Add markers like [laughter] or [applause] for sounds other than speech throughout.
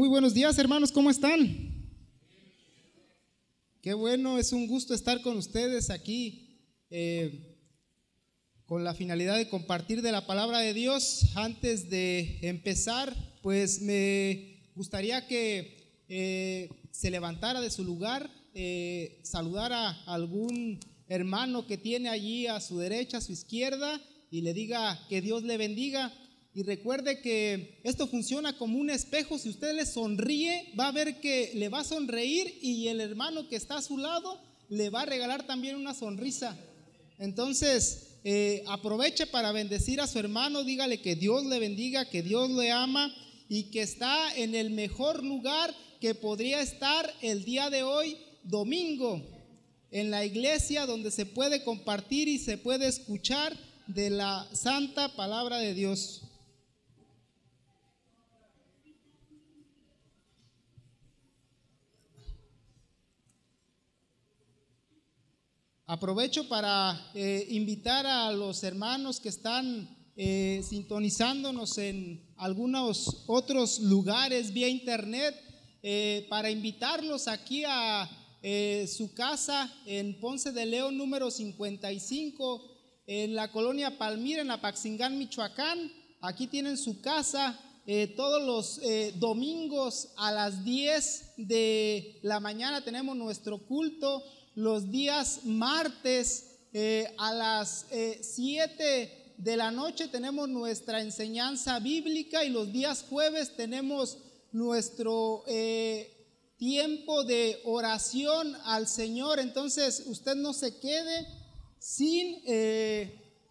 Muy buenos días, hermanos, ¿cómo están? Qué bueno, es un gusto estar con ustedes aquí eh, con la finalidad de compartir de la palabra de Dios. Antes de empezar, pues me gustaría que eh, se levantara de su lugar, eh, saludara a algún hermano que tiene allí a su derecha, a su izquierda, y le diga que Dios le bendiga. Y recuerde que esto funciona como un espejo. Si usted le sonríe, va a ver que le va a sonreír y el hermano que está a su lado le va a regalar también una sonrisa. Entonces, eh, aproveche para bendecir a su hermano, dígale que Dios le bendiga, que Dios le ama y que está en el mejor lugar que podría estar el día de hoy, domingo, en la iglesia donde se puede compartir y se puede escuchar de la santa palabra de Dios. Aprovecho para eh, invitar a los hermanos que están eh, sintonizándonos en algunos otros lugares vía internet eh, para invitarlos aquí a su casa en Ponce de León número 55 en la colonia Palmira en Apaxingán, Michoacán. Aquí tienen su casa. todos los domingos a las 10 de la mañana tenemos nuestro culto los días martes eh, a las 7 eh, de la noche tenemos nuestra enseñanza bíblica y los días jueves tenemos nuestro eh, tiempo de oración al Señor. Entonces usted no se quede sin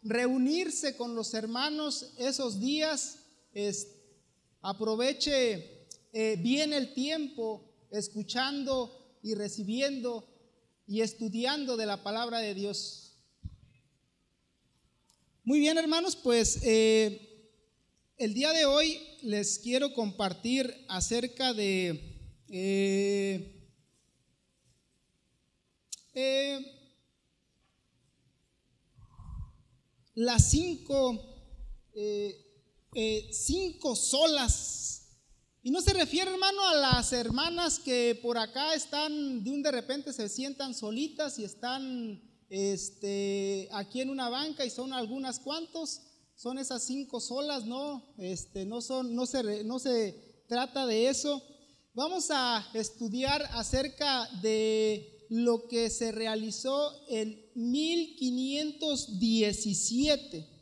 reunirse con los hermanos esos días. aproveche bien el tiempo escuchando y recibiendo y estudiando de la palabra de Dios. Muy bien, hermanos, pues eh, el día de hoy les quiero compartir acerca de eh, eh, las cinco, cinco solas y no se refiere, hermano, a las hermanas que por acá están, de un de repente se sientan solitas y están este, aquí en una banca y son algunas cuantos, son esas cinco solas, no, este, no, son, no, se, no se trata de eso. Vamos a estudiar acerca de lo que se realizó en 1517.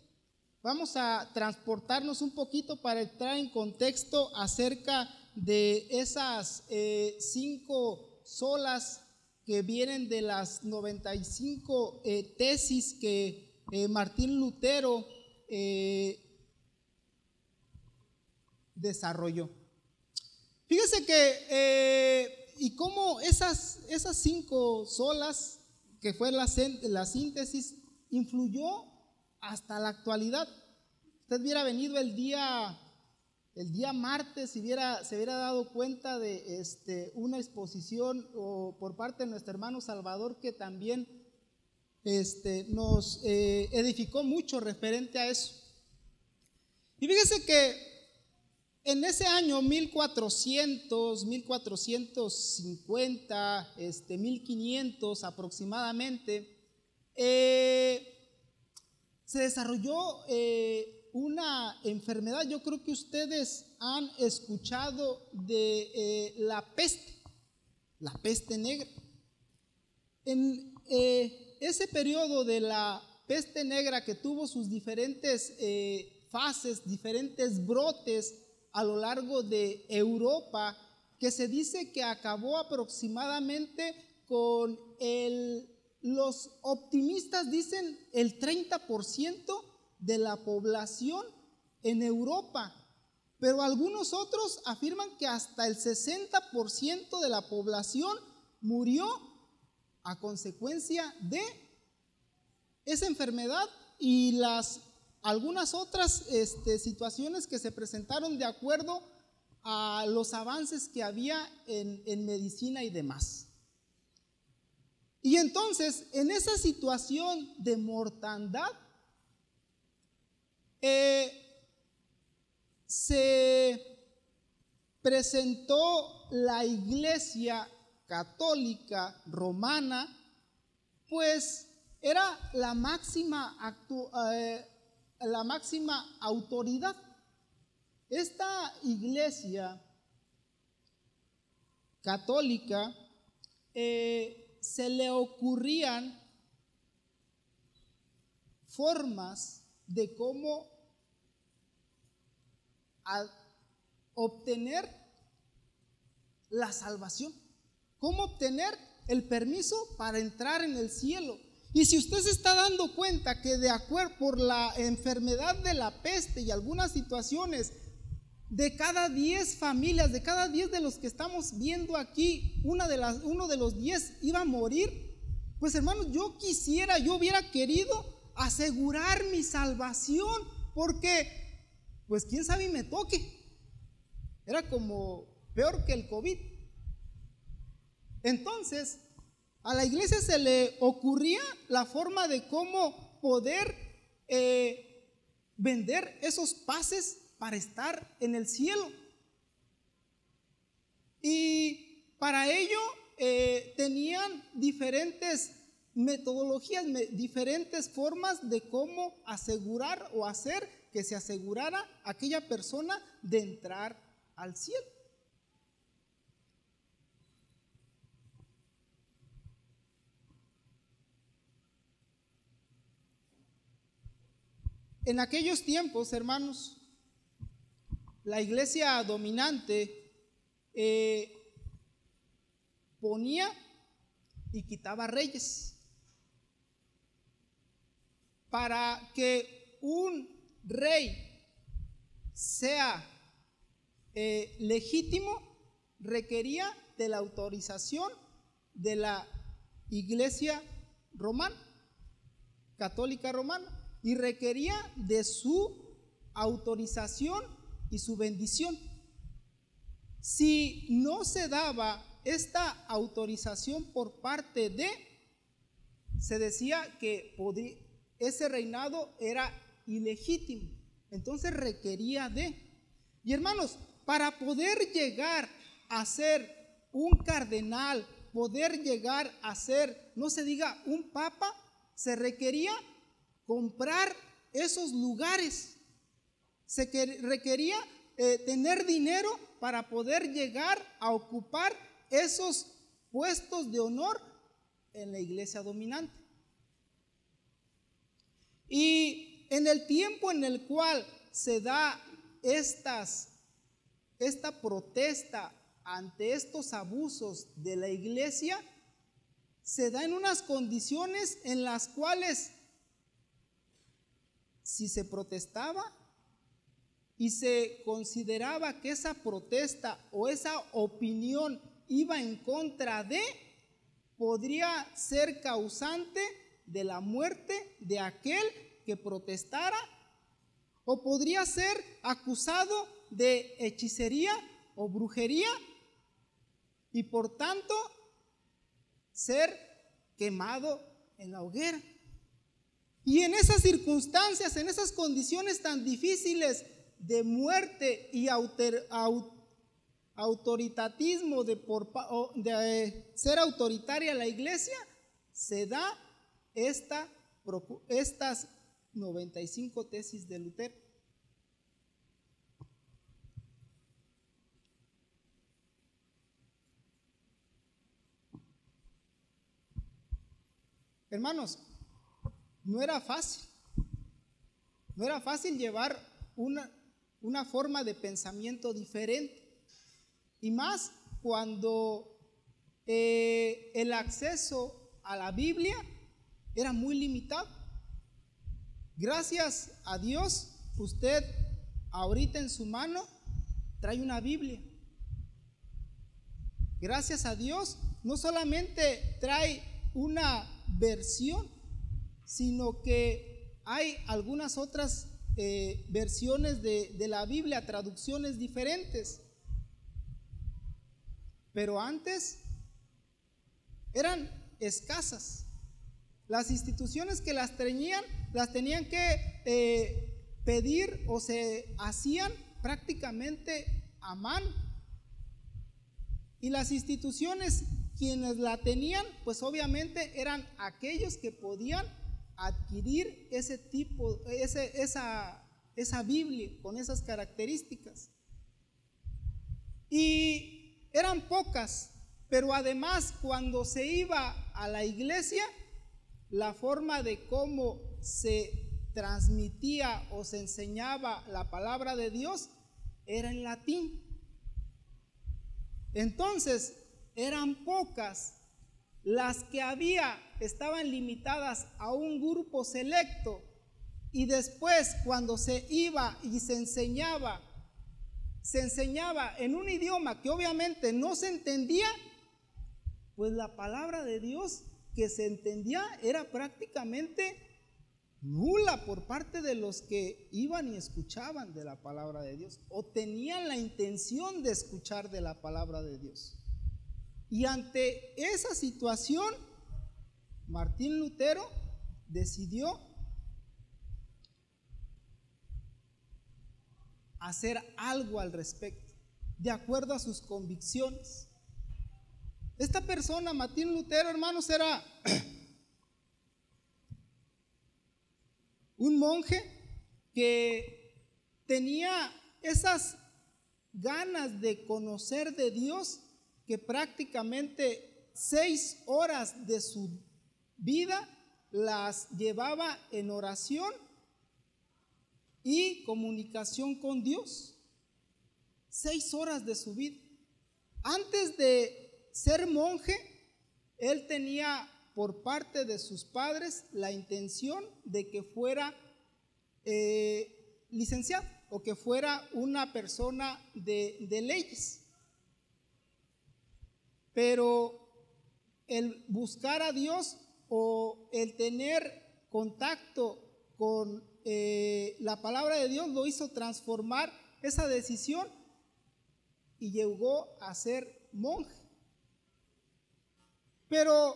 Vamos a transportarnos un poquito para entrar en contexto acerca de esas eh, cinco solas que vienen de las 95 eh, tesis que eh, Martín Lutero desarrolló. Fíjese que, y cómo esas, esas cinco solas, que fue la, la síntesis, influyó hasta la actualidad. Usted hubiera venido el día, el día martes y hubiera, se hubiera dado cuenta de este, una exposición por parte de nuestro hermano Salvador que también este, nos eh, edificó mucho referente a eso. Y fíjese que en ese año 1400, 1450, este, 1500 aproximadamente, eh, se desarrolló eh, una enfermedad, yo creo que ustedes han escuchado de eh, la peste, la peste negra. En eh, ese periodo de la peste negra que tuvo sus diferentes fases, diferentes brotes a lo largo de Europa, que se dice que acabó aproximadamente con el los optimistas dicen el 30% de la población en Europa, pero algunos otros afirman que hasta el 60% de la población murió a consecuencia de esa enfermedad y las algunas otras este, situaciones que se presentaron de acuerdo a los avances que había en medicina y demás. Y entonces, en esa situación de mortandad, eh, se presentó la iglesia católica romana, pues era la máxima, eh, la máxima autoridad. Esta iglesia católica eh, se le ocurrían formas de cómo obtener la salvación, cómo obtener el permiso para entrar en el cielo. Y si usted se está dando cuenta que de acuerdo por la enfermedad de la peste y algunas situaciones, de cada 10 familias, de cada 10 de los que estamos viendo aquí, una de las, uno de los 10 iba a morir, pues hermanos, yo quisiera, yo hubiera querido asegurar mi salvación, porque, pues quién sabe y me toque. Era como peor que el COVID. Entonces, a la iglesia se le ocurría la forma de cómo poder eh, vender esos pases para estar en el cielo. Y para ello eh, tenían diferentes metodologías, diferentes formas de cómo asegurar o hacer que se asegurara aquella persona de entrar al cielo. En aquellos tiempos, hermanos, la iglesia dominante eh, ponía y quitaba reyes para que un rey sea eh, legítimo, requería de la autorización de la iglesia romana, católica romana, y requería de su autorización y su bendición. Si no se daba esta autorización por parte de, se decía que ese reinado era ilegítimo. Entonces requería de. Y hermanos, para poder llegar a ser un cardenal, poder llegar a ser, no se diga un papa, se requería comprar esos lugares. Se requería eh, tener dinero para poder llegar a ocupar esos puestos de honor en la iglesia dominante. Y en el tiempo en el cual se da esta protesta ante estos abusos de la iglesia, se da en unas condiciones en las cuales si se protestaba y se consideraba que esa protesta o esa opinión iba en contra de, podría ser causante de la muerte de aquel que protestara o podría ser acusado de hechicería o brujería y por tanto ser quemado en la hoguera. Y en esas circunstancias, en esas condiciones tan difíciles de muerte y autoritatismo de, por, eh, ser autoritaria la iglesia, se da esta, estas 95 tesis de Lutero. Hermanos, no era fácil. No era fácil llevar una, una forma de pensamiento diferente. Y más cuando eh, el acceso a la Biblia era muy limitado. Gracias a Dios, usted ahorita en su mano trae una Biblia. Gracias a Dios, no solamente trae una versión, sino que hay algunas otras eh, versiones de, de la Biblia, traducciones diferentes. Pero antes eran escasas. Las instituciones que las tenían, las tenían que eh, pedir o se hacían prácticamente a mano. Y las instituciones, quienes la tenían, pues obviamente eran aquellos que podían adquirir ese tipo, ese, esa, esa Biblia con esas características. Y eran pocas, pero además cuando se iba a la iglesia, la forma de cómo se transmitía o se enseñaba la palabra de Dios era en latín. Entonces, eran pocas las que había, estaban limitadas a un grupo selecto y después cuando se iba y se enseñaba, se enseñaba en un idioma que obviamente no se entendía, pues la palabra de Dios que se entendía era prácticamente nula por parte de los que iban y escuchaban de la palabra de Dios o tenían la intención de escuchar de la palabra de Dios. Y ante esa situación, Martín Lutero decidió hacer algo al respecto, de acuerdo a sus convicciones. Esta persona, Martín Lutero, hermanos, era un monje que tenía esas ganas de conocer de Dios que prácticamente seis horas de su vida las llevaba en oración y comunicación con Dios. Seis horas de su vida. Antes de ser monje, él tenía por parte de sus padres la intención de que fuera eh, licenciado o que fuera una persona de, de leyes. Pero el buscar a Dios o el tener contacto con eh, la palabra de Dios lo hizo transformar esa decisión y llegó a ser monje. Pero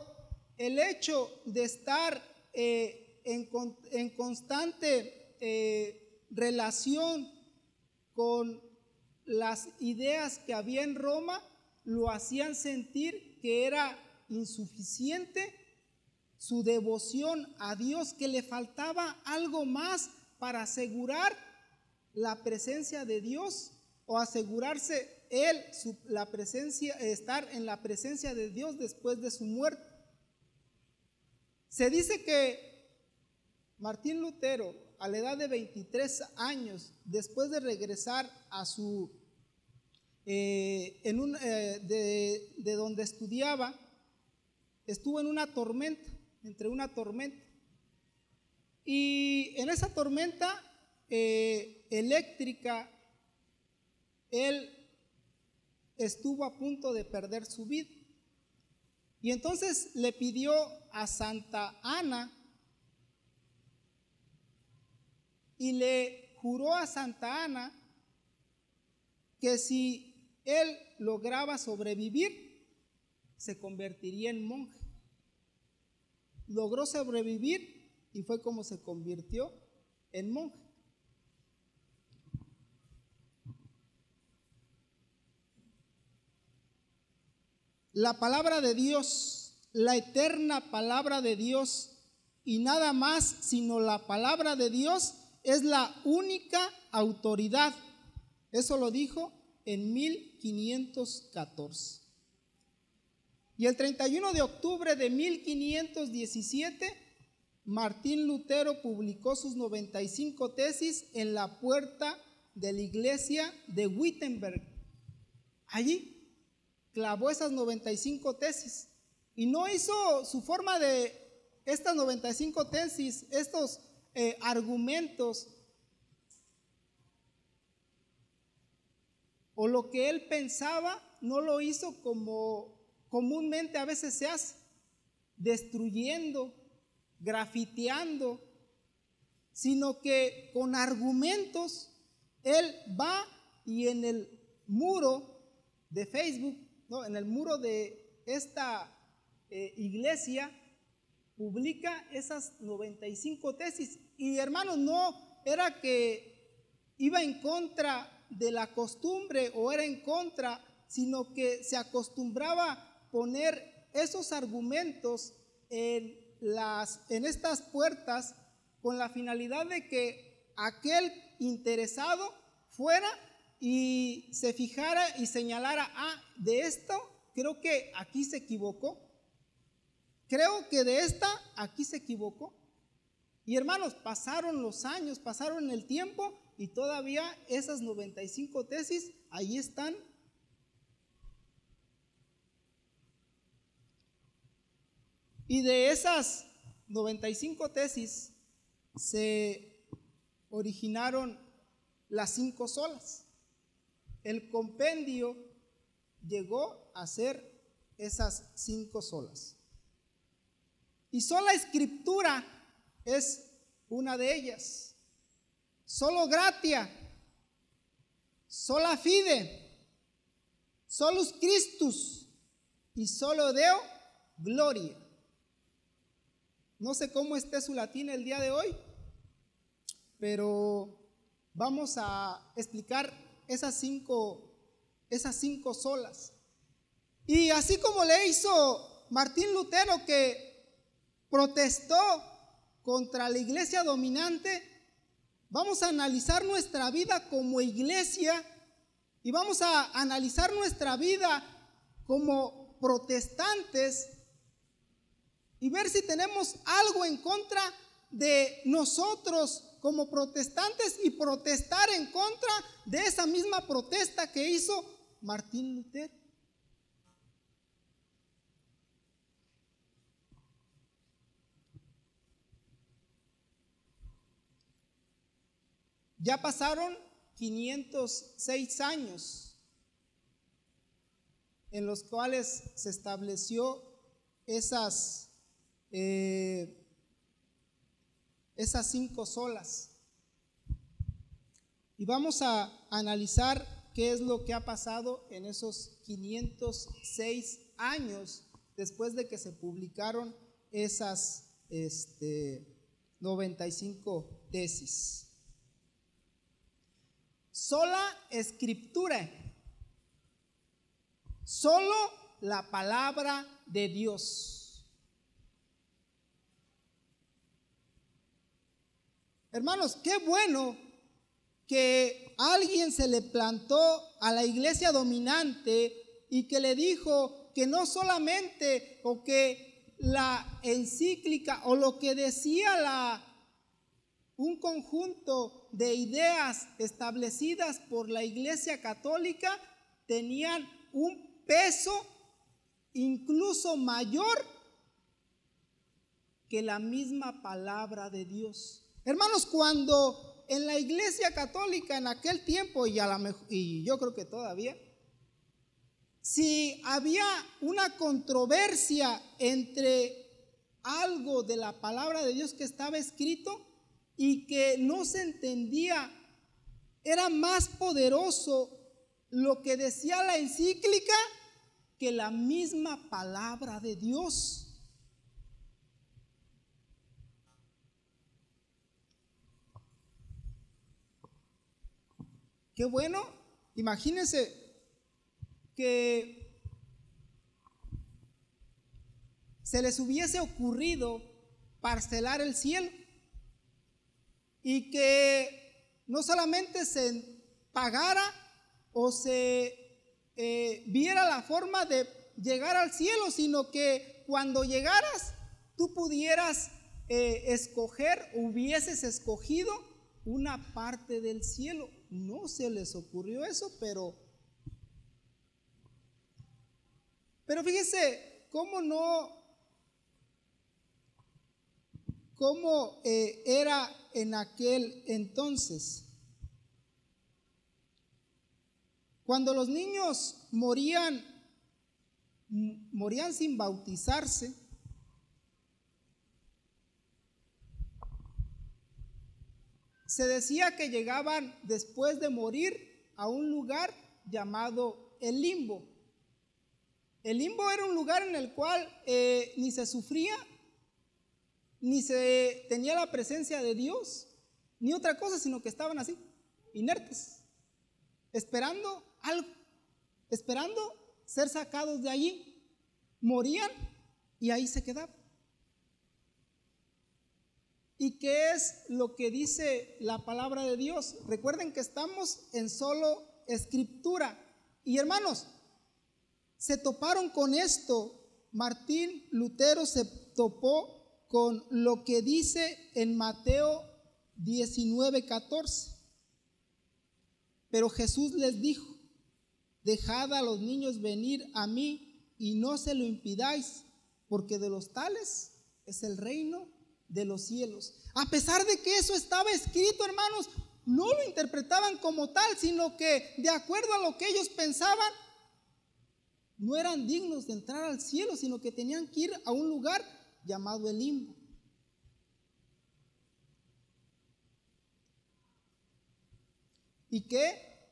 el hecho de estar eh, en, constante eh, relación con las ideas que había en Roma lo hacían sentir que era insuficiente su devoción a Dios, que le faltaba algo más para asegurar la presencia de Dios o asegurarse él la presencia, estar en la presencia de Dios después de su muerte. Se dice que Martín Lutero, a la edad de 23 años, después de regresar a su, eh, eh, de, de donde estudiaba, estuvo en una tormenta entre una tormenta. Y en esa tormenta eh, eléctrica, él estuvo a punto de perder su vida. Y entonces le pidió a Santa Ana y le juró a Santa Ana que si él lograba sobrevivir, se convertiría en monje logró sobrevivir y fue como se convirtió en monje. La palabra de Dios, la eterna palabra de Dios y nada más sino la palabra de Dios es la única autoridad. Eso lo dijo en 1514. Y el 31 de octubre de 1517, Martín Lutero publicó sus 95 tesis en la puerta de la iglesia de Wittenberg. Allí clavó esas 95 tesis y no hizo su forma de estas 95 tesis, estos eh, argumentos o lo que él pensaba, no lo hizo como comúnmente a veces se destruyendo, grafiteando, sino que con argumentos él va y en el muro de Facebook, ¿no? en el muro de esta eh, iglesia, publica esas 95 tesis. Y hermanos, no era que iba en contra de la costumbre o era en contra sino que se acostumbraba poner esos argumentos en, las, en estas puertas con la finalidad de que aquel interesado fuera y se fijara y señalara, ah, de esto creo que aquí se equivocó. Creo que de esta aquí se equivocó. Y hermanos, pasaron los años, pasaron el tiempo y todavía esas 95 tesis ahí están. Y de esas 95 tesis se originaron las cinco solas. El compendio llegó a ser esas cinco solas. Y sola escritura es una de ellas. Solo gratia, sola fide, solus Christus y solo Deo gloria. No sé cómo esté su latín el día de hoy, pero vamos a explicar esas cinco, esas cinco solas. Y así como le hizo Martín Lutero que protestó contra la iglesia dominante, vamos a analizar nuestra vida como iglesia y vamos a analizar nuestra vida como protestantes y ver si tenemos algo en contra de nosotros como protestantes y protestar en contra de esa misma protesta que hizo Martín Lutero. Ya pasaron 506 años en los cuales se estableció esas eh, esas cinco solas. Y vamos a analizar qué es lo que ha pasado en esos 506 años después de que se publicaron esas este, 95 tesis. Sola escritura, solo la palabra de Dios. Hermanos, qué bueno que alguien se le plantó a la iglesia dominante y que le dijo que no solamente o que la encíclica o lo que decía la un conjunto de ideas establecidas por la Iglesia Católica tenían un peso incluso mayor que la misma palabra de Dios. Hermanos, cuando en la iglesia católica en aquel tiempo, y, a la, y yo creo que todavía, si había una controversia entre algo de la palabra de Dios que estaba escrito y que no se entendía, era más poderoso lo que decía la encíclica que la misma palabra de Dios. Qué bueno, imagínense que se les hubiese ocurrido parcelar el cielo y que no solamente se pagara o se eh, viera la forma de llegar al cielo, sino que cuando llegaras tú pudieras eh, escoger, hubieses escogido una parte del cielo no se les ocurrió eso, pero... Pero fíjese, ¿cómo no... ¿Cómo eh, era en aquel entonces? Cuando los niños morían, morían sin bautizarse, Se decía que llegaban después de morir a un lugar llamado el limbo. El limbo era un lugar en el cual eh, ni se sufría, ni se tenía la presencia de Dios, ni otra cosa, sino que estaban así, inertes, esperando algo. esperando ser sacados de allí. Morían y ahí se quedaban. ¿Y qué es lo que dice la palabra de Dios? Recuerden que estamos en solo escritura. Y hermanos, se toparon con esto. Martín Lutero se topó con lo que dice en Mateo 19, 14. Pero Jesús les dijo, dejad a los niños venir a mí y no se lo impidáis, porque de los tales es el reino de los cielos. A pesar de que eso estaba escrito, hermanos, no lo interpretaban como tal, sino que de acuerdo a lo que ellos pensaban, no eran dignos de entrar al cielo, sino que tenían que ir a un lugar llamado el limbo. ¿Y qué?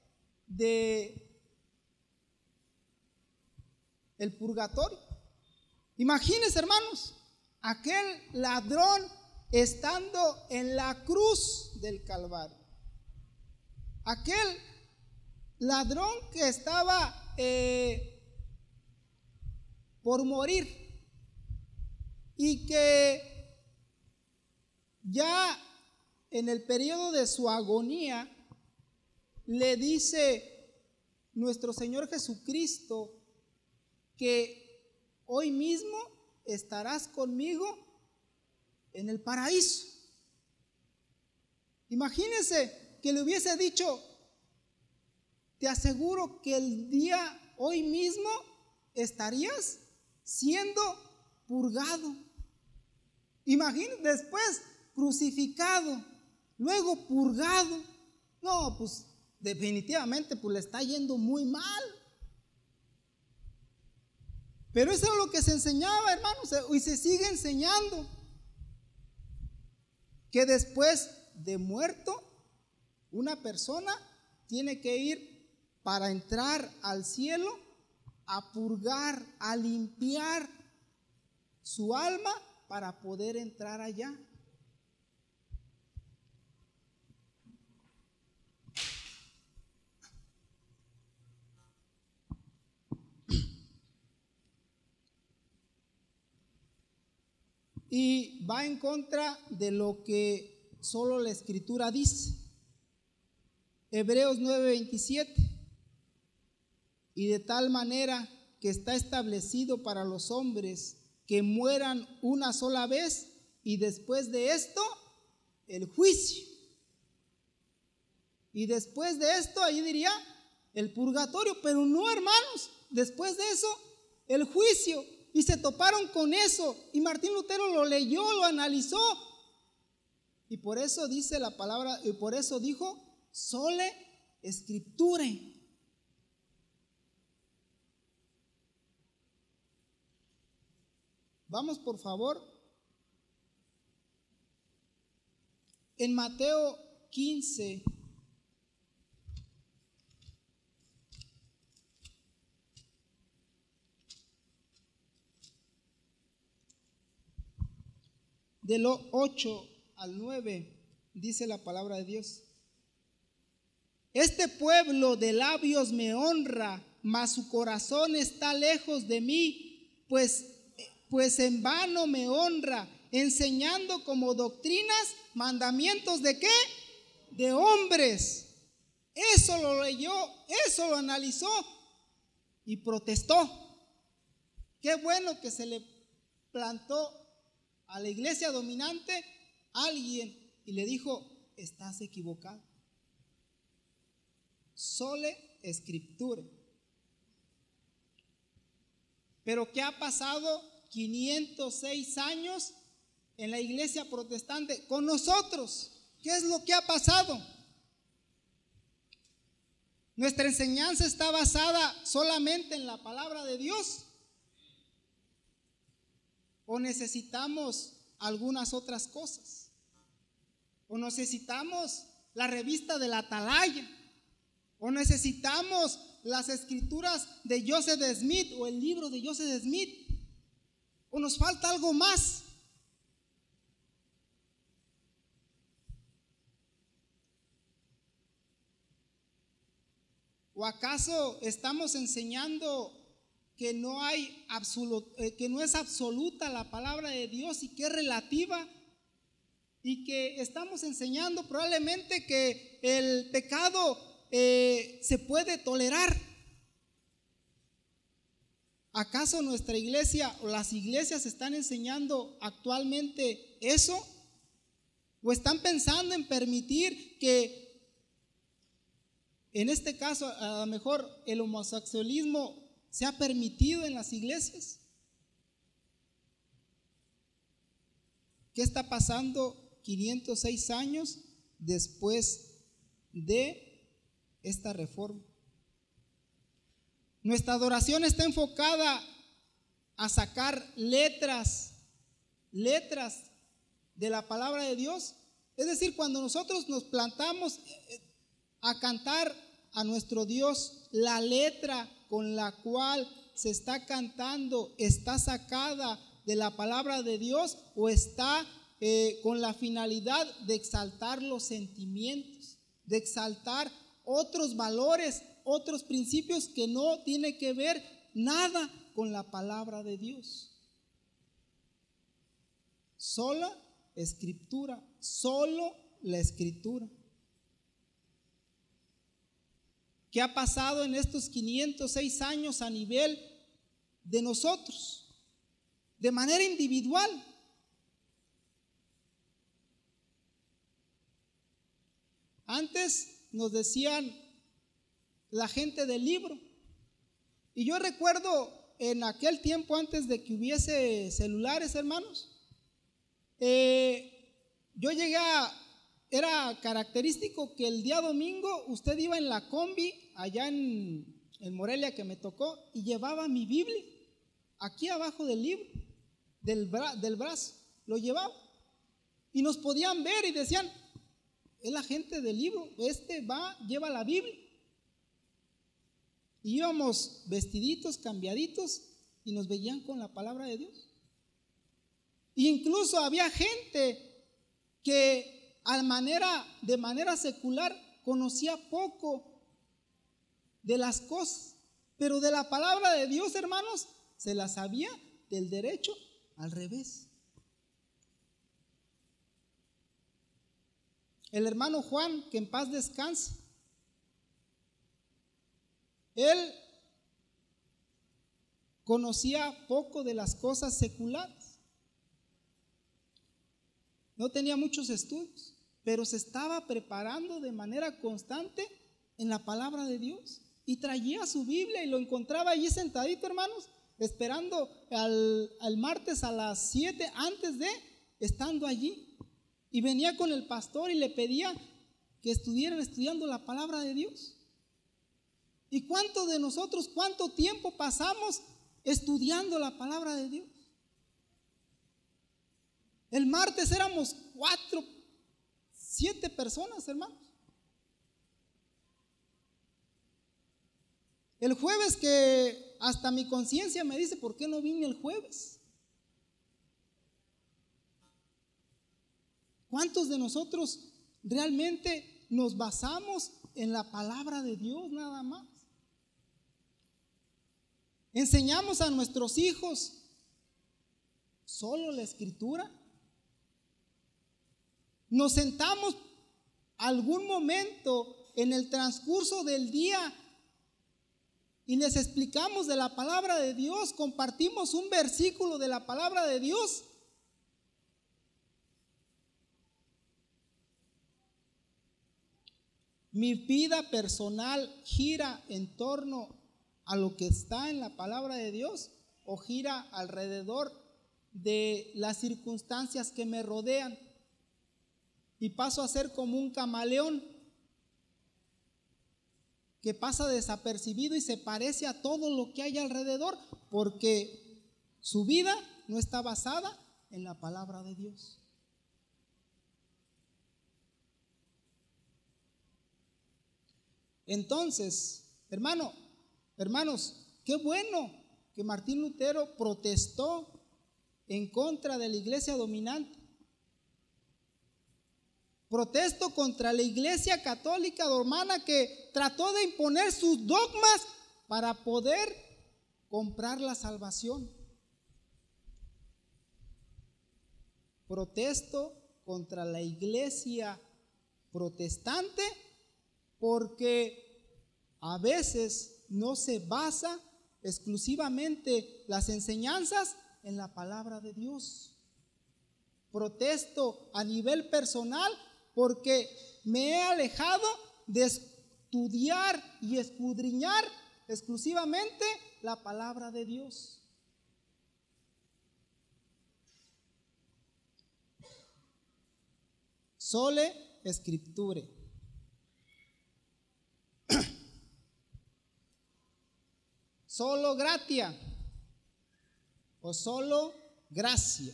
De el purgatorio. Imagínense, hermanos, aquel ladrón estando en la cruz del Calvario. Aquel ladrón que estaba eh, por morir y que ya en el periodo de su agonía le dice nuestro Señor Jesucristo que hoy mismo estarás conmigo en el paraíso. Imagínense que le hubiese dicho, te aseguro que el día hoy mismo estarías siendo purgado. Imagínense después crucificado, luego purgado. No, pues definitivamente pues le está yendo muy mal. Pero eso es lo que se enseñaba, hermanos, y se sigue enseñando. Que después de muerto, una persona tiene que ir para entrar al cielo a purgar, a limpiar su alma para poder entrar allá. Y va en contra de lo que solo la escritura dice. Hebreos 9:27. Y de tal manera que está establecido para los hombres que mueran una sola vez y después de esto el juicio. Y después de esto, ahí diría el purgatorio, pero no hermanos, después de eso el juicio y se toparon con eso. Y Martín Lutero lo leyó, lo analizó. Y por eso dice la palabra, y por eso dijo, sole escriture. Vamos por favor. En Mateo 15, de lo 8 al 9, dice la palabra de Dios. Este pueblo de labios me honra, mas su corazón está lejos de mí, pues, pues en vano me honra, enseñando como doctrinas mandamientos de qué? De hombres. Eso lo leyó, eso lo analizó y protestó. Qué bueno que se le plantó a la iglesia dominante alguien y le dijo, estás equivocado. Sole escritura. Pero ¿qué ha pasado 506 años en la iglesia protestante con nosotros? ¿Qué es lo que ha pasado? Nuestra enseñanza está basada solamente en la palabra de Dios o necesitamos algunas otras cosas. O necesitamos la revista de la Atalaya. O necesitamos las escrituras de Joseph Smith o el libro de Joseph Smith. O nos falta algo más. ¿O acaso estamos enseñando que no hay eh, que no es absoluta la palabra de Dios y que es relativa? Y que estamos enseñando probablemente que el pecado eh, se puede tolerar. ¿Acaso nuestra iglesia o las iglesias están enseñando actualmente eso? ¿O están pensando en permitir que en este caso, a lo mejor el homosexualismo se ha permitido en las iglesias. ¿Qué está pasando 506 años después de esta reforma? Nuestra adoración está enfocada a sacar letras, letras de la palabra de Dios. Es decir, cuando nosotros nos plantamos eh, a cantar a nuestro Dios, la letra con la cual se está cantando está sacada de la palabra de Dios o está eh, con la finalidad de exaltar los sentimientos, de exaltar otros valores, otros principios que no tiene que ver nada con la palabra de Dios. Sola escritura, solo la escritura. ¿Qué ha pasado en estos 506 años a nivel de nosotros? De manera individual. Antes nos decían la gente del libro. Y yo recuerdo en aquel tiempo, antes de que hubiese celulares, hermanos, eh, yo llegué a, era característico que el día domingo usted iba en la combi allá en, Morelia que me tocó y llevaba mi Biblia aquí abajo del libro, del, del brazo, lo llevaba. Y nos podían ver y decían, es la gente del libro, este va, lleva la Biblia. Y íbamos vestiditos, cambiaditos, y nos veían con la palabra de Dios. incluso había gente que manera, de manera secular conocía poco de las cosas, pero de la palabra de Dios, hermanos, se la sabía del derecho al revés. El hermano Juan, que en paz descanse, él conocía poco de las cosas seculares. No tenía muchos estudios pero se estaba preparando de manera constante en la palabra de Dios. Y traía su Biblia y lo encontraba allí sentadito, hermanos, esperando al, martes a las 7 antes de, estando allí. Y venía con el pastor y le pedía que estuvieran estudiando la palabra de Dios. ¿Y cuánto de nosotros, cuánto tiempo pasamos estudiando la palabra de Dios? El martes éramos cuatro Siete personas, hermanos. El jueves que hasta mi conciencia me dice, ¿por qué no vine el jueves? ¿Cuántos de nosotros realmente nos basamos en la palabra de Dios nada más? Enseñamos a nuestros hijos solo la escritura. Nos sentamos algún momento en el transcurso del día y les explicamos de la palabra de Dios, compartimos un versículo de la palabra de Dios. Mi vida personal gira en torno a lo que está en la palabra de Dios o gira alrededor de las circunstancias que me rodean y paso a ser como un camaleón que pasa desapercibido y se parece a todo lo que hay alrededor porque su vida no está basada en la palabra de Dios. Entonces, hermano, hermanos, qué bueno que Martín Lutero protestó en contra de la iglesia dominante Protesto contra la iglesia católica romana que trató de imponer sus dogmas para poder comprar la salvación. Protesto contra la iglesia protestante porque a veces no se basa exclusivamente las enseñanzas en la palabra de Dios. Protesto a nivel personal porque me he alejado de estudiar y escudriñar exclusivamente la palabra de Dios. Sole escriture. [clears throat] Solo gratia o solo gracia.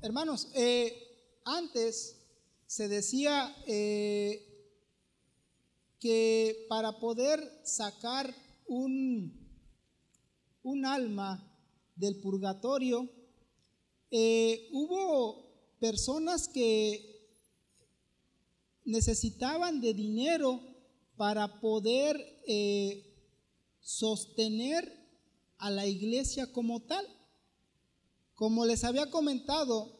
Hermanos, eh, antes se decía eh, que para poder sacar un, un alma del purgatorio, eh, hubo personas que necesitaban de dinero para poder sostener a la iglesia como tal. Como les había comentado,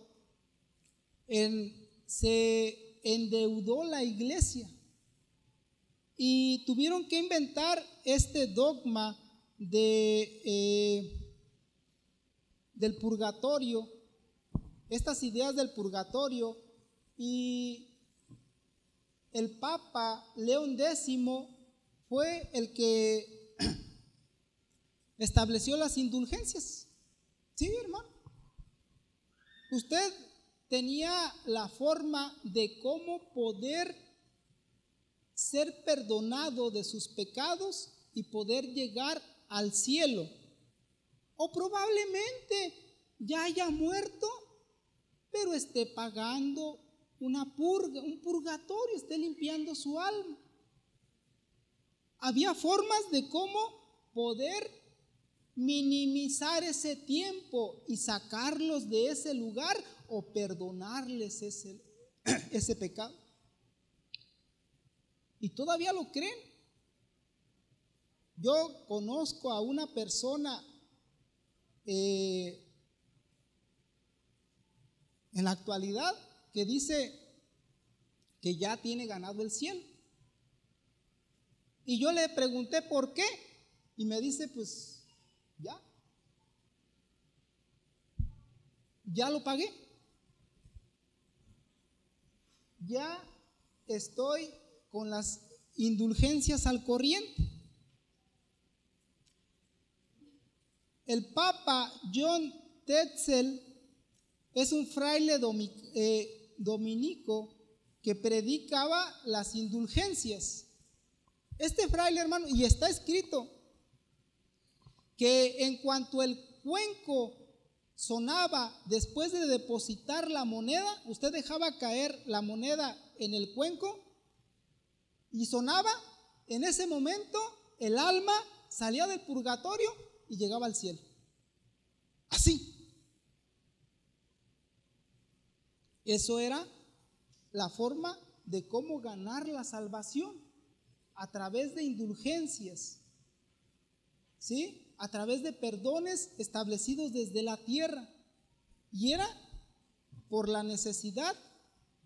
se endeudó la iglesia y tuvieron que inventar este dogma eh, del purgatorio, estas ideas del purgatorio y el Papa León X fue el que [clears throat] estableció las indulgencias. Sí, hermano. Usted tenía la forma de cómo poder ser perdonado de sus pecados y poder llegar al cielo. O probablemente ya haya muerto, pero esté pagando una purga, un purgatorio, esté limpiando su alma. Había formas de cómo poder minimizar ese tiempo y sacarlos de ese lugar o perdonarles ese, [clears throat] ese pecado. Y todavía lo creen. Yo conozco a una persona eh, en la actualidad que dice que ya tiene ganado el cielo. Y yo le pregunté por qué. Y me dice, pues ya. Ya lo pagué. Ya estoy con las indulgencias al corriente. El Papa John Tetzel es un fraile eh, dominico que predicaba las indulgencias. Este fraile, hermano, y está escrito, que en cuanto el cuenco sonaba después de depositar la moneda, usted dejaba caer la moneda en el cuenco y sonaba, en ese momento el alma salía del purgatorio y llegaba al cielo. Así. Eso era la forma de cómo ganar la salvación a través de indulgencias. ¿Sí? A través de perdones establecidos desde la tierra. Y era por la necesidad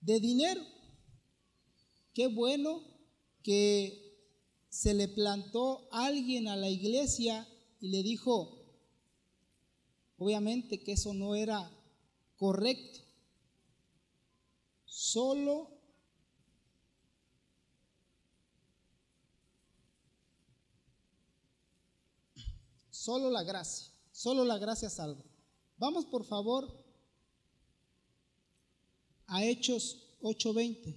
de dinero. Qué bueno que se le plantó alguien a la iglesia y le dijo, obviamente que eso no era correcto. Solo Solo la gracia, solo la gracia salva. Vamos por favor a Hechos 8:20.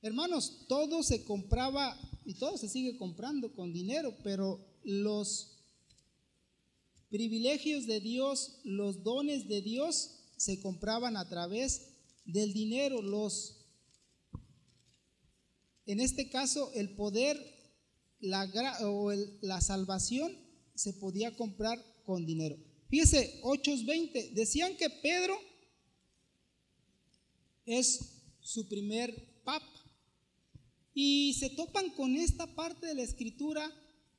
Hermanos, todo se compraba y todo se sigue comprando con dinero, pero los privilegios de Dios, los dones de Dios se compraban a través del dinero. Los en este caso, el poder la, o la salvación se podía comprar con dinero. Fíjese, 8.20, decían que Pedro es su primer papa. Y se topan con esta parte de la escritura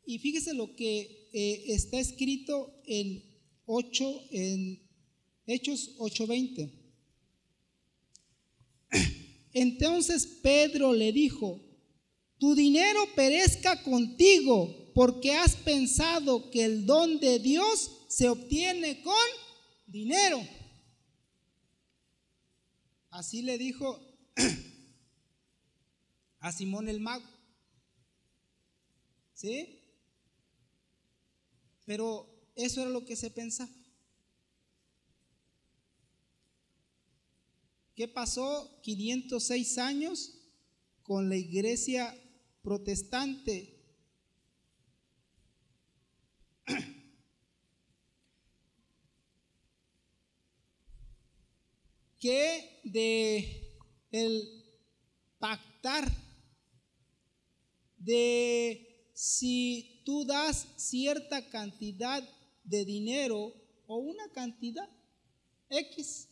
y fíjese lo que eh, está escrito en 8, en Hechos 8:20. [clears throat] Entonces Pedro le dijo, tu dinero perezca contigo porque has pensado que el don de Dios se obtiene con dinero. Así le dijo [clears throat] a Simón el mago. ¿Sí? Pero eso era lo que se pensaba. ¿Qué pasó 506 años con la iglesia protestante? [clears throat] que de el pactar de si tú das cierta cantidad de dinero o una cantidad X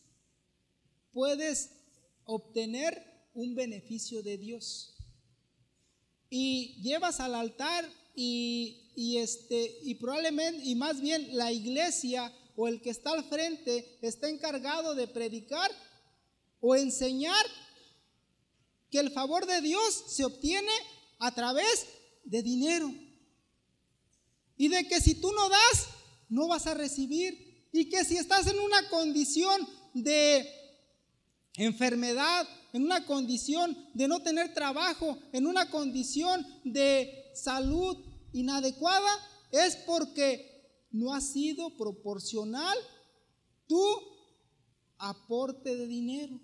puedes obtener un beneficio de Dios. Y llevas al altar y, este, y probablemente, y más bien la iglesia o el que está al frente está encargado de predicar o enseñar que el favor de Dios se obtiene a través de dinero. Y de que si tú no das, no vas a recibir. Y que si estás en una condición de enfermedad, en una condición de no tener trabajo, en una condición de salud inadecuada, es porque no ha sido proporcional tu aporte de dinero.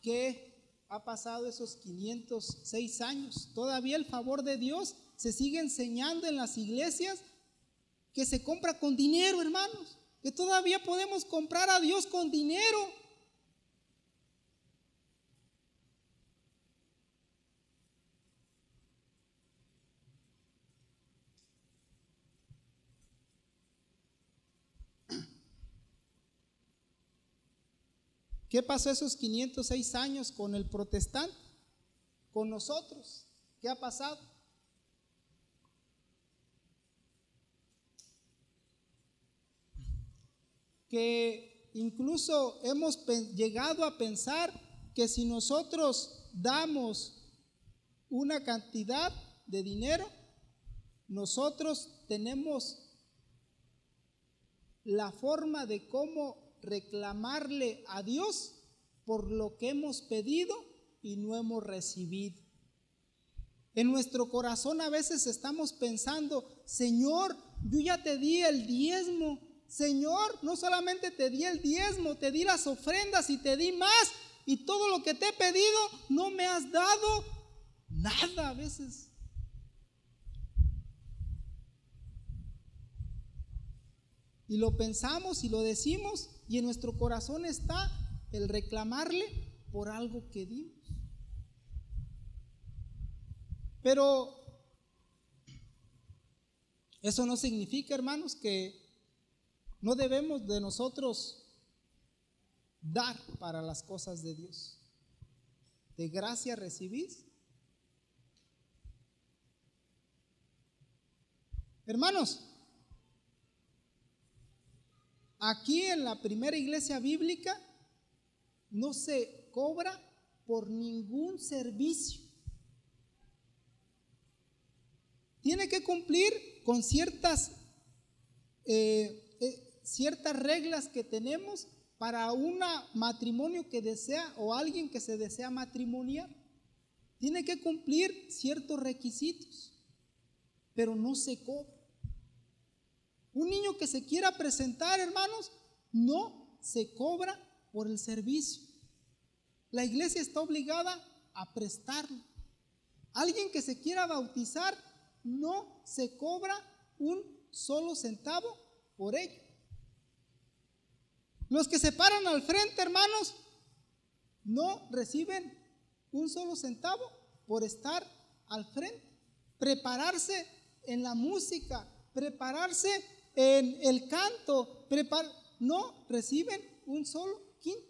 ¿Qué ha pasado esos 506 años. Todavía el favor de Dios se sigue enseñando en las iglesias que se compra con dinero, hermanos. Que todavía podemos comprar a Dios con dinero. ¿Qué pasó esos 506 años con el protestante? Con nosotros. ¿Qué ha pasado? Que incluso hemos llegado a pensar que si nosotros damos una cantidad de dinero, nosotros tenemos la forma de cómo reclamarle a Dios por lo que hemos pedido y no hemos recibido. En nuestro corazón a veces estamos pensando, Señor, yo ya te di el diezmo. Señor, no solamente te di el diezmo, te di las ofrendas y te di más. Y todo lo que te he pedido, no me has dado nada a veces. Y lo pensamos y lo decimos y en nuestro corazón está el reclamarle por algo que dimos. Pero eso no significa, hermanos, que no debemos de nosotros dar para las cosas de Dios. De gracia recibís. Hermanos, Aquí en la primera iglesia bíblica no se cobra por ningún servicio. Tiene que cumplir con ciertas, eh, ciertas reglas que tenemos para un matrimonio que desea o alguien que se desea matrimoniar. Tiene que cumplir ciertos requisitos, pero no se cobra. Un niño que se quiera presentar, hermanos, no se cobra por el servicio. La iglesia está obligada a prestarlo. Alguien que se quiera bautizar, no se cobra un solo centavo por ello. Los que se paran al frente, hermanos, no reciben un solo centavo por estar al frente. Prepararse en la música, prepararse en el canto, no reciben un solo quinto.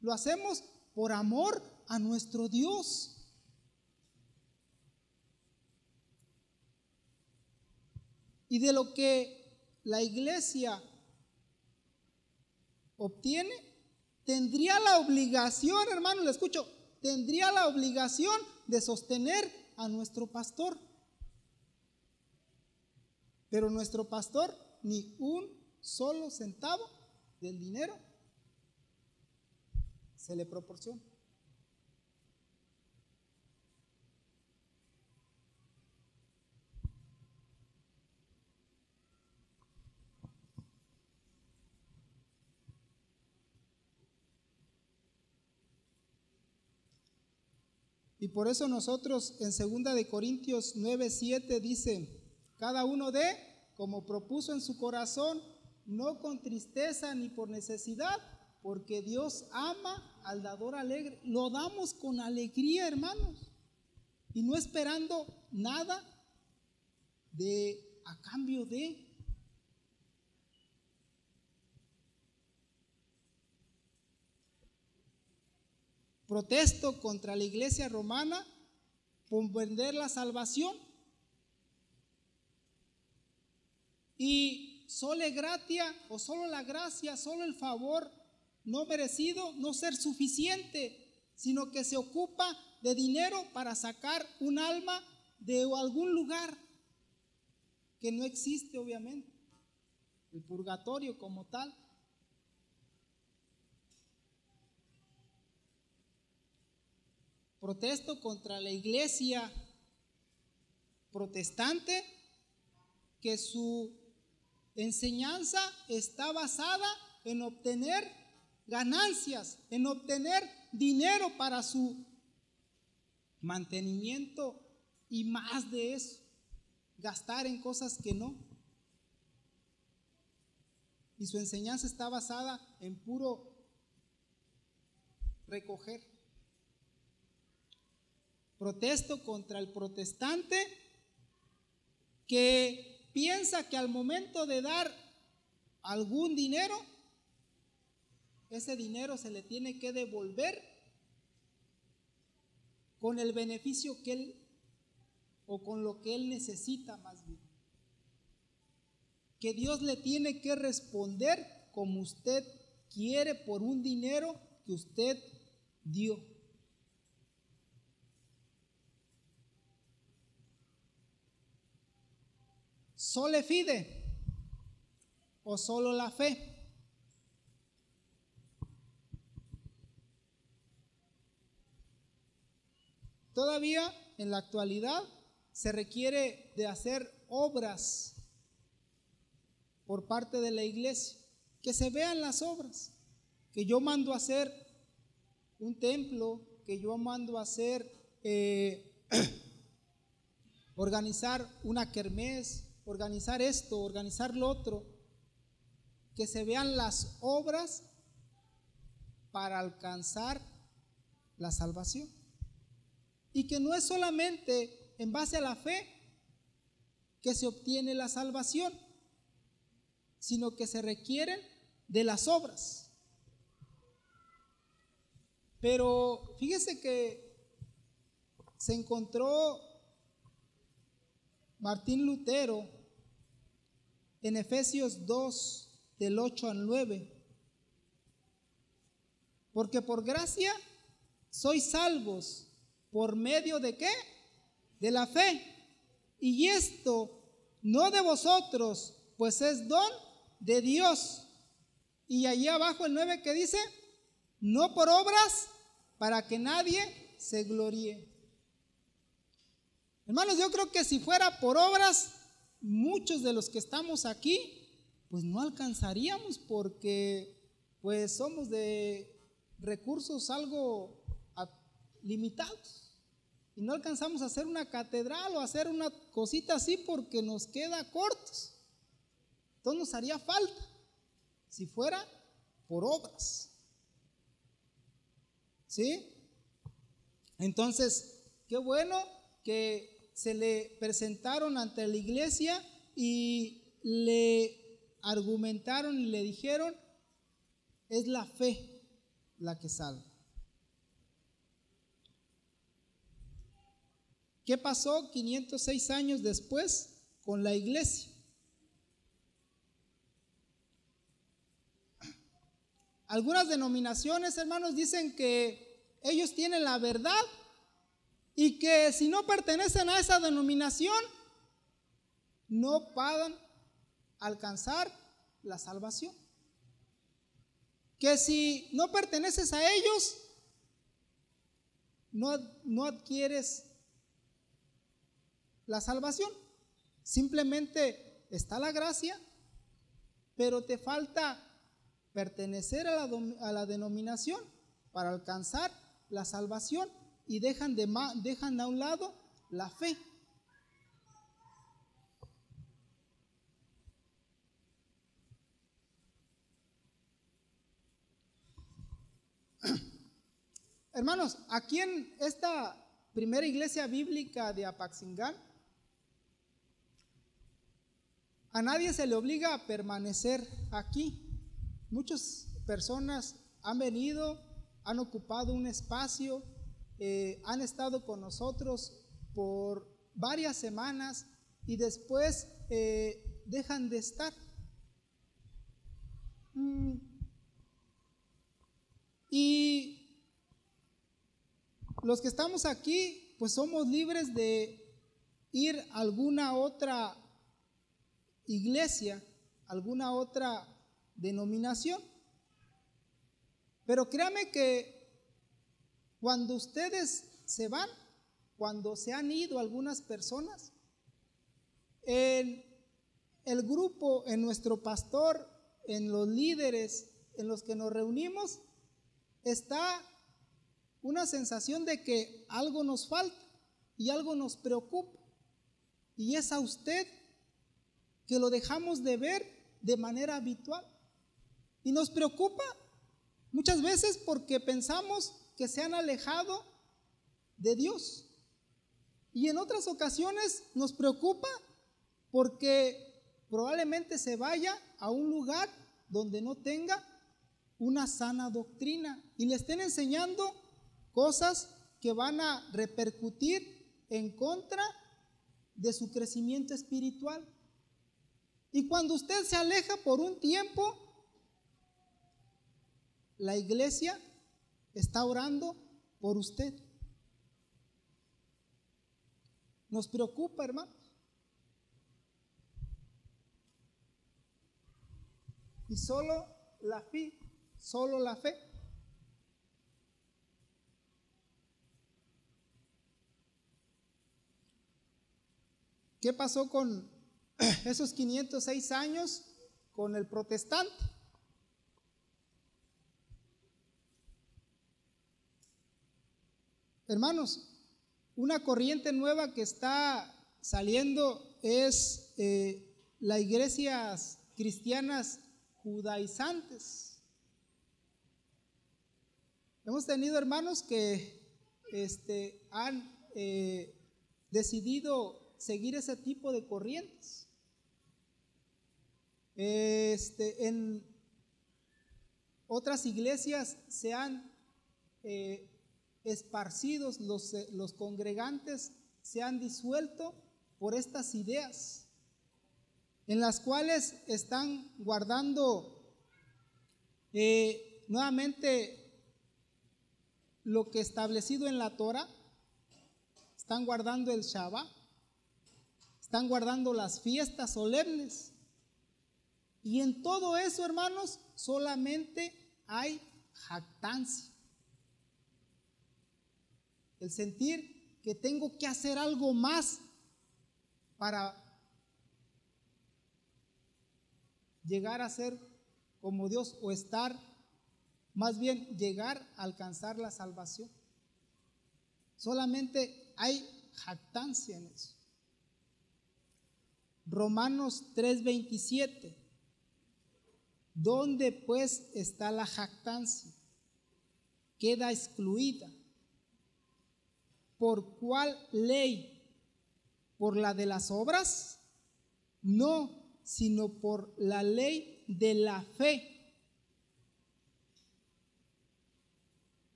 Lo hacemos por amor a nuestro Dios. Y de lo que la iglesia obtiene, tendría la obligación, hermano, le escucho, tendría la obligación de sostener a nuestro pastor. Pero nuestro pastor ni un solo centavo del dinero se le proporciona. Y por eso nosotros en 2 de Corintios 9, 7 dice, cada uno de, como propuso en su corazón, no con tristeza ni por necesidad, porque Dios ama al dador alegre. Lo damos con alegría, hermanos, y no esperando nada de a cambio de. Protesto contra la iglesia romana por vender la salvación. Y solo gratia o solo la gracia, solo el favor no merecido, no ser suficiente, sino que se ocupa de dinero para sacar un alma de algún lugar que no existe, obviamente. El purgatorio como tal. Protesto contra la iglesia protestante que su enseñanza está basada en obtener ganancias, en obtener dinero para su mantenimiento y más de eso, gastar en cosas que no. Y su enseñanza está basada en puro recoger. Protesto contra el protestante que piensa que al momento de dar algún dinero, ese dinero se le tiene que devolver con el beneficio que él o con lo que él necesita más bien. Que Dios le tiene que responder como usted quiere por un dinero que usted dio. ¿Sole fide o solo la fe? Todavía en la actualidad se requiere de hacer obras por parte de la iglesia, que se vean las obras, que yo mando a hacer un templo, que yo mando a hacer, eh, [clears throat] organizar una kermés, organizar esto, organizar lo otro, que se vean las obras para alcanzar la salvación. Y que no es solamente en base a la fe que se obtiene la salvación, sino que se requieren de las obras. Pero fíjese que se encontró Martín Lutero en Efesios 2, del 8 al 9. Porque por gracia sois salvos por medio de qué? De la fe. Y esto no de vosotros, pues es don de Dios. Y allí abajo el 9 que dice, no por obras para que nadie se gloríe. Hermanos, yo creo que si fuera por obras, muchos de los que estamos aquí, pues no alcanzaríamos porque pues somos de recursos algo limitados. y no alcanzamos a hacer una catedral o hacer una cosita así porque nos queda cortos. Entonces nos haría falta si fuera por obras. ¿Sí? Entonces, qué bueno que se le presentaron ante la iglesia y le argumentaron y le dijeron, es la fe la que salva. ¿Qué pasó 506 años después con la iglesia? Algunas denominaciones, hermanos, dicen que ellos tienen la verdad y que si no pertenecen a esa denominación, no puedan alcanzar la salvación. Que si no perteneces a ellos, no, no adquieres la salvación. Simplemente está la gracia, pero te falta pertenecer a la, a la denominación para alcanzar la salvación y dejan, de, dejan a un lado la fe. [clears throat] Hermanos, aquí en esta primera iglesia bíblica de Apaxingán, a nadie se le obliga a permanecer aquí. Muchas personas han venido, han ocupado un espacio, eh, han estado con nosotros por varias semanas y después eh, dejan de estar. Mm. Y los que estamos aquí, pues somos libres de ir a alguna otra iglesia, alguna otra denominación. Pero créame que cuando ustedes se van, cuando se han ido algunas personas, en el grupo, en nuestro pastor, en los líderes en los que nos reunimos, está una sensación de que algo nos falta y algo nos preocupa. Y es a usted que lo dejamos de ver de manera habitual. Y nos preocupa muchas veces porque pensamos que se han alejado de Dios. Y en otras ocasiones nos preocupa porque probablemente se vaya a un lugar donde no tenga una sana doctrina y le estén enseñando cosas que van a repercutir en contra de su crecimiento espiritual. Y cuando usted se aleja por un tiempo, la iglesia está orando por usted. Nos preocupa, hermano. Y solo la fe, solo la fe. ¿Qué pasó con [clears throat] esos 506 años con el protestante? Hermanos, una corriente nueva que está saliendo es eh, las iglesias cristianas judaizantes. Hemos tenido hermanos que este, han eh, decidido seguir ese tipo de corrientes. Este, en otras iglesias se han eh, esparcidos, los, eh, los congregantes se han disuelto por estas ideas, en las cuales están guardando eh, nuevamente lo que establecido en la Torah, están guardando el Shabbat, están guardando las fiestas solemnes. Y en todo eso, hermanos, solamente hay jactancia el sentir que tengo que hacer algo más para llegar a ser como Dios o estar, más bien llegar a alcanzar la salvación. Solamente hay jactancia en eso. Romanos 3:27. ¿Dónde pues está la jactancia? Queda excluida. ¿Por cuál ley? ¿Por la de las obras? No, sino por la ley de la fe.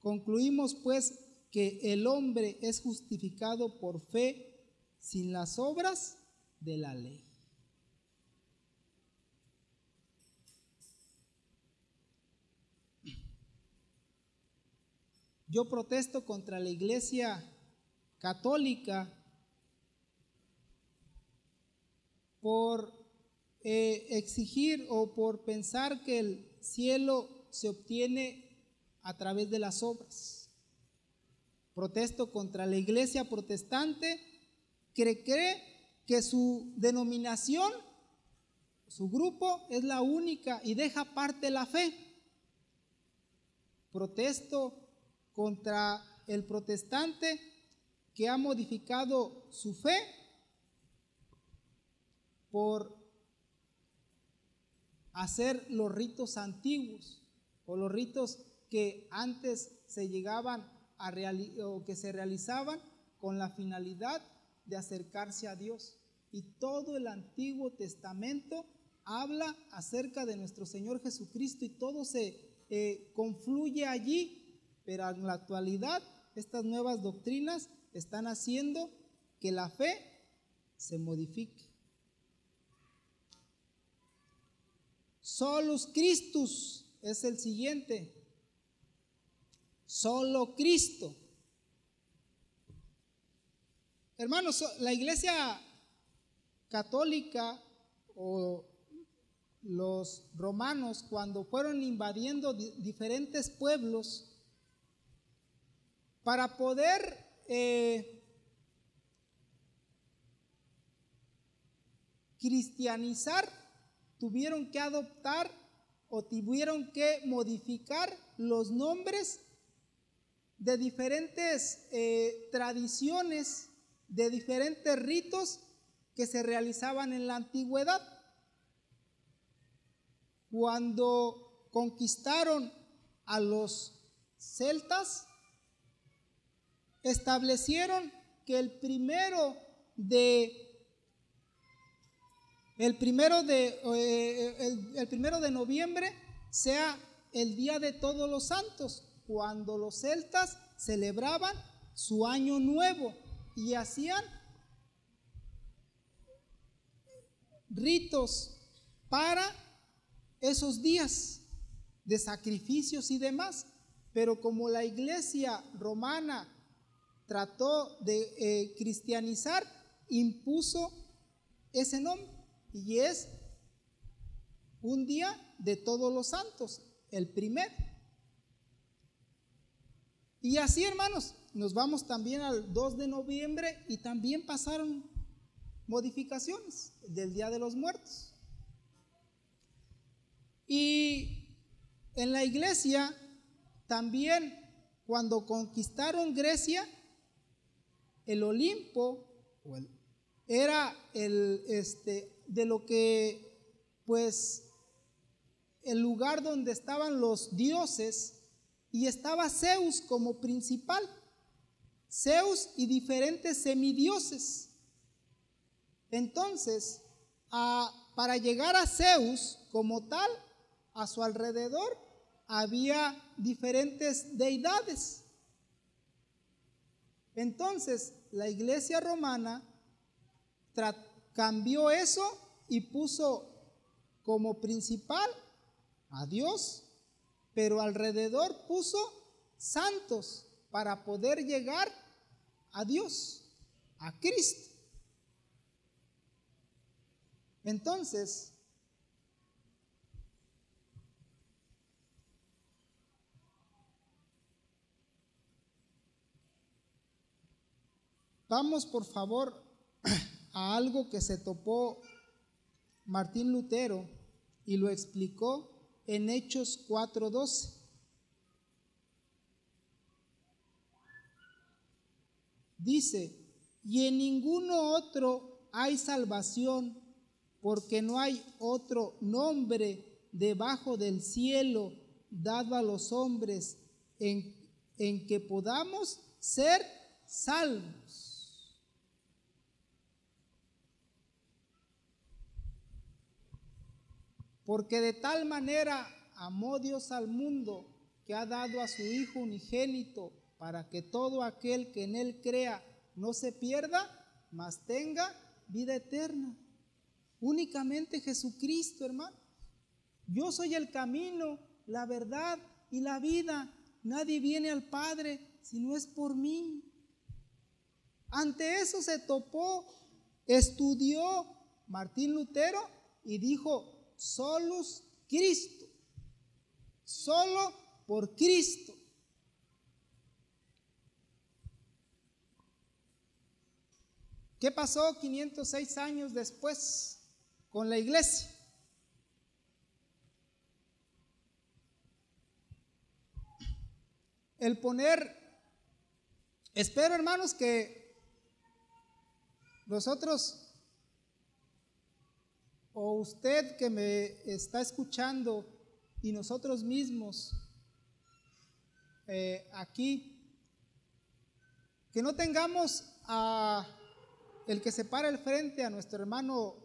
Concluimos pues que el hombre es justificado por fe sin las obras de la ley. Yo protesto contra la iglesia católica por eh, exigir o por pensar que el cielo se obtiene a través de las obras. Protesto contra la iglesia protestante que cree que su denominación, su grupo es la única y deja parte la fe. Protesto contra el protestante que ha modificado su fe por hacer los ritos antiguos o los ritos que antes se llegaban a o que se realizaban con la finalidad de acercarse a Dios. Y todo el Antiguo Testamento habla acerca de nuestro Señor Jesucristo y todo se eh, confluye allí, pero en la actualidad estas nuevas doctrinas están haciendo que la fe se modifique. Solus Christus es el siguiente. Solo Cristo. Hermanos, la iglesia católica o los romanos cuando fueron invadiendo diferentes pueblos para poder eh, cristianizar, tuvieron que adoptar o tuvieron que modificar los nombres de diferentes eh, tradiciones, de diferentes ritos que se realizaban en la antigüedad. Cuando conquistaron a los celtas, establecieron que el primero de el primero de eh, el primero de noviembre sea el día de todos los santos cuando los celtas celebraban su año nuevo y hacían ritos para esos días de sacrificios y demás. Pero como la iglesia romana trató de eh, cristianizar, impuso ese nombre y es un día de todos los santos, el primer. Y así, hermanos, nos vamos también al 2 de noviembre y también pasaron modificaciones del Día de los Muertos. Y en la iglesia también cuando conquistaron Grecia, el Olimpo era el este de lo que pues el lugar donde estaban los dioses y estaba Zeus como principal. Zeus y diferentes semidioses. Entonces, para llegar a Zeus como tal, a su alrededor había diferentes deidades. Entonces, la iglesia romana cambió eso y puso como principal a Dios pero alrededor puso santos para poder llegar a Dios, a Cristo. Entonces, vamos por favor [clears throat] a algo que se topó Martín Lutero y lo explicó en Hechos 4:12. dice, y en ninguno otro hay salvación, porque no hay otro nombre debajo del cielo dado a los hombres en, en que podamos ser salvos. Porque de tal manera amó Dios al mundo que ha dado a su Hijo unigénito para que todo aquel que en Él crea no se pierda, mas tenga vida eterna. Únicamente Jesucristo, hermano. Yo soy el camino, la verdad y la vida. Nadie viene al Padre si no es por mí. Ante eso se topó, estudió Martín Lutero y dijo, solus Cristo, solo por Cristo. ¿Qué pasó 506 años después con la iglesia? El poner, espero hermanos que nosotros o usted que me está escuchando y nosotros mismos eh, aquí, que no tengamos a el que se para el frente a nuestro hermano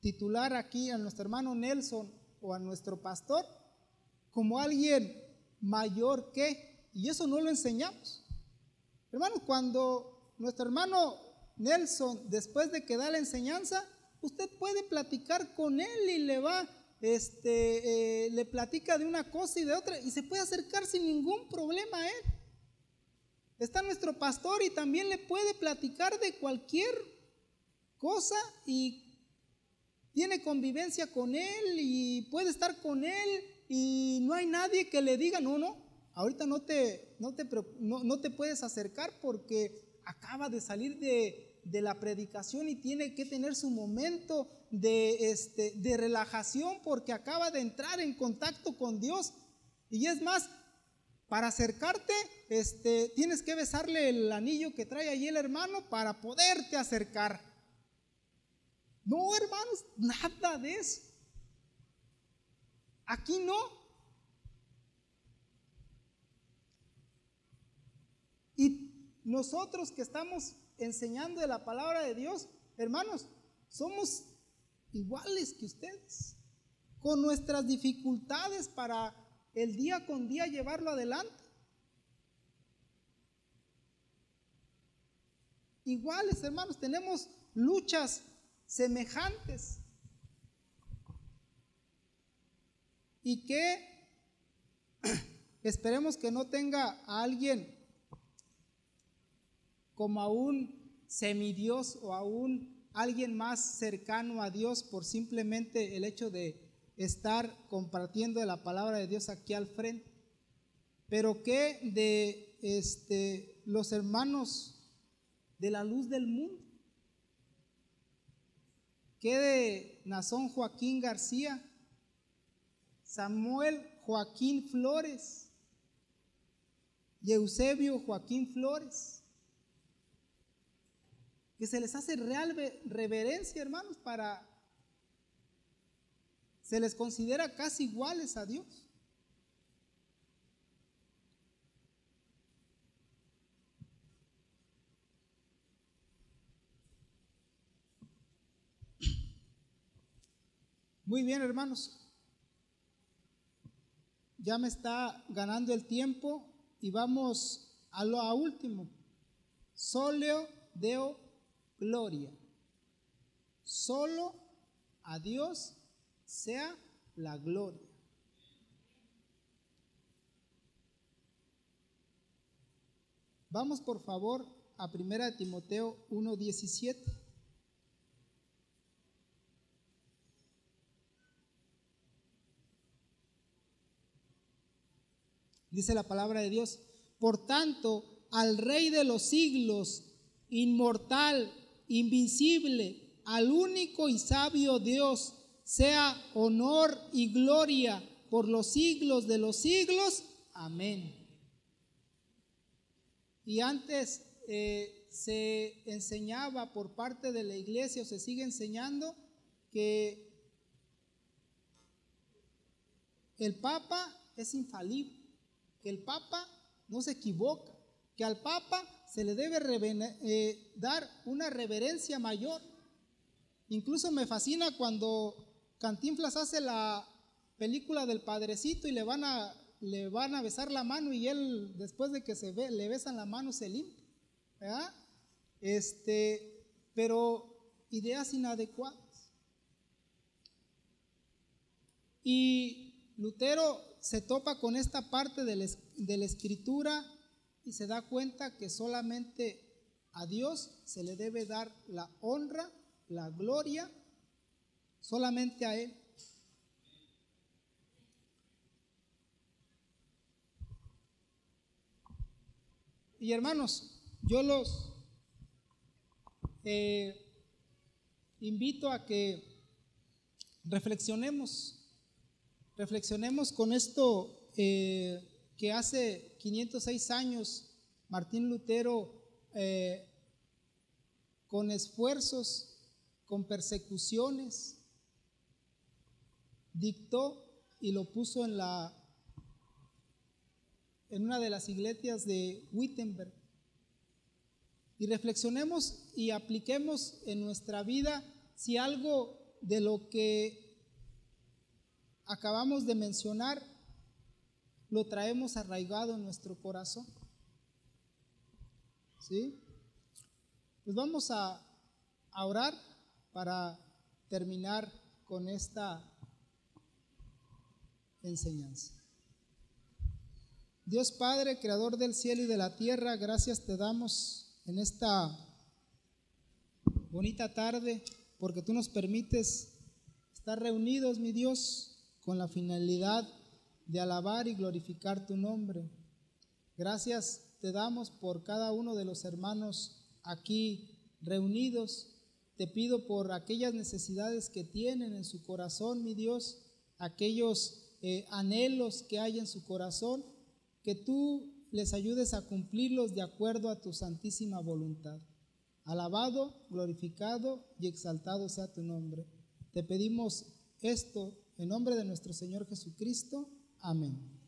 titular aquí, a nuestro hermano Nelson o a nuestro pastor, como alguien mayor que, y eso no lo enseñamos. Hermano, cuando nuestro hermano Nelson, después de que da la enseñanza, usted puede platicar con él y le va, este, eh, le platica de una cosa y de otra, y se puede acercar sin ningún problema a él. Está nuestro pastor y también le puede platicar de cualquier cosa y tiene convivencia con él y puede estar con él y no hay nadie que le diga, no, no, ahorita no te, no te, no, te puedes acercar porque acaba de salir de, de, la predicación y tiene que tener su momento de, este, de relajación porque acaba de entrar en contacto con Dios. Y es más, para acercarte, este, tienes que besarle el anillo que trae allí el hermano para poderte acercar. No, hermanos, nada de eso. Aquí no. Y nosotros que estamos enseñando de la palabra de Dios, hermanos, somos iguales que ustedes, con nuestras dificultades para el día con día llevarlo adelante. Iguales, hermanos, tenemos luchas semejantes. Y que [clears throat] esperemos que no tenga a alguien como a un semidios o a un alguien más cercano a Dios por simplemente el hecho de estar compartiendo la palabra de Dios aquí al frente. Pero que de este, los hermanos de la luz del mundo ¿Qué de Nazón Joaquín García? Samuel Joaquín Flores. Y Eusebio Joaquín Flores. Que se les hace real reverencia, hermanos, para... Se les considera casi iguales a Dios. Muy bien, hermanos. Ya me está ganando el tiempo y vamos a lo último. Soleo Deo Gloria. Solo a Dios sea la gloria. Vamos por favor a 1 Timoteo 1.17. dice la palabra de Dios. Por tanto, al Rey de los siglos, inmortal, invincible, al único y sabio Dios, sea honor y gloria por los siglos de los siglos. Amén. Y antes, eh, se enseñaba por parte de la iglesia o se sigue enseñando que el Papa es infalible, que el Papa no se equivoca, que al Papa se le debe eh, dar una reverencia mayor. Incluso me fascina cuando Cantinflas hace la película del padrecito y le van a, le van a besar la mano y él después de que se le besan la mano se limpia. Este, pero ideas inadecuadas. Y Lutero se topa con esta parte de la, escritura y se da cuenta que solamente a Dios se le debe dar la honra, la gloria, solamente a Él. Y hermanos, yo los eh, invito a que reflexionemos reflexionemos con esto eh, que hace 506 años Martín Lutero, eh, con esfuerzos, con persecuciones, dictó y lo puso en la en una de las iglesias de Wittenberg. Y reflexionemos y apliquemos en nuestra vida si algo de lo que acabamos de mencionar lo traemos arraigado en nuestro corazón. ¿Sí? Pues vamos a, a orar para terminar con esta enseñanza. Dios Padre, Creador del cielo y de la tierra, gracias te damos en esta bonita tarde porque tú nos permites estar reunidos, mi Dios, con la finalidad de alabar y glorificar tu nombre. Gracias te damos por cada uno de los hermanos aquí reunidos. Te pido por aquellas necesidades que tienen en su corazón, mi Dios, aquellos eh, anhelos que hay en su corazón, que tú les ayudes a cumplirlos de acuerdo a tu santísima voluntad. Alabado, glorificado y exaltado sea tu nombre. Te pedimos esto en nombre de nuestro Señor Jesucristo. Amén.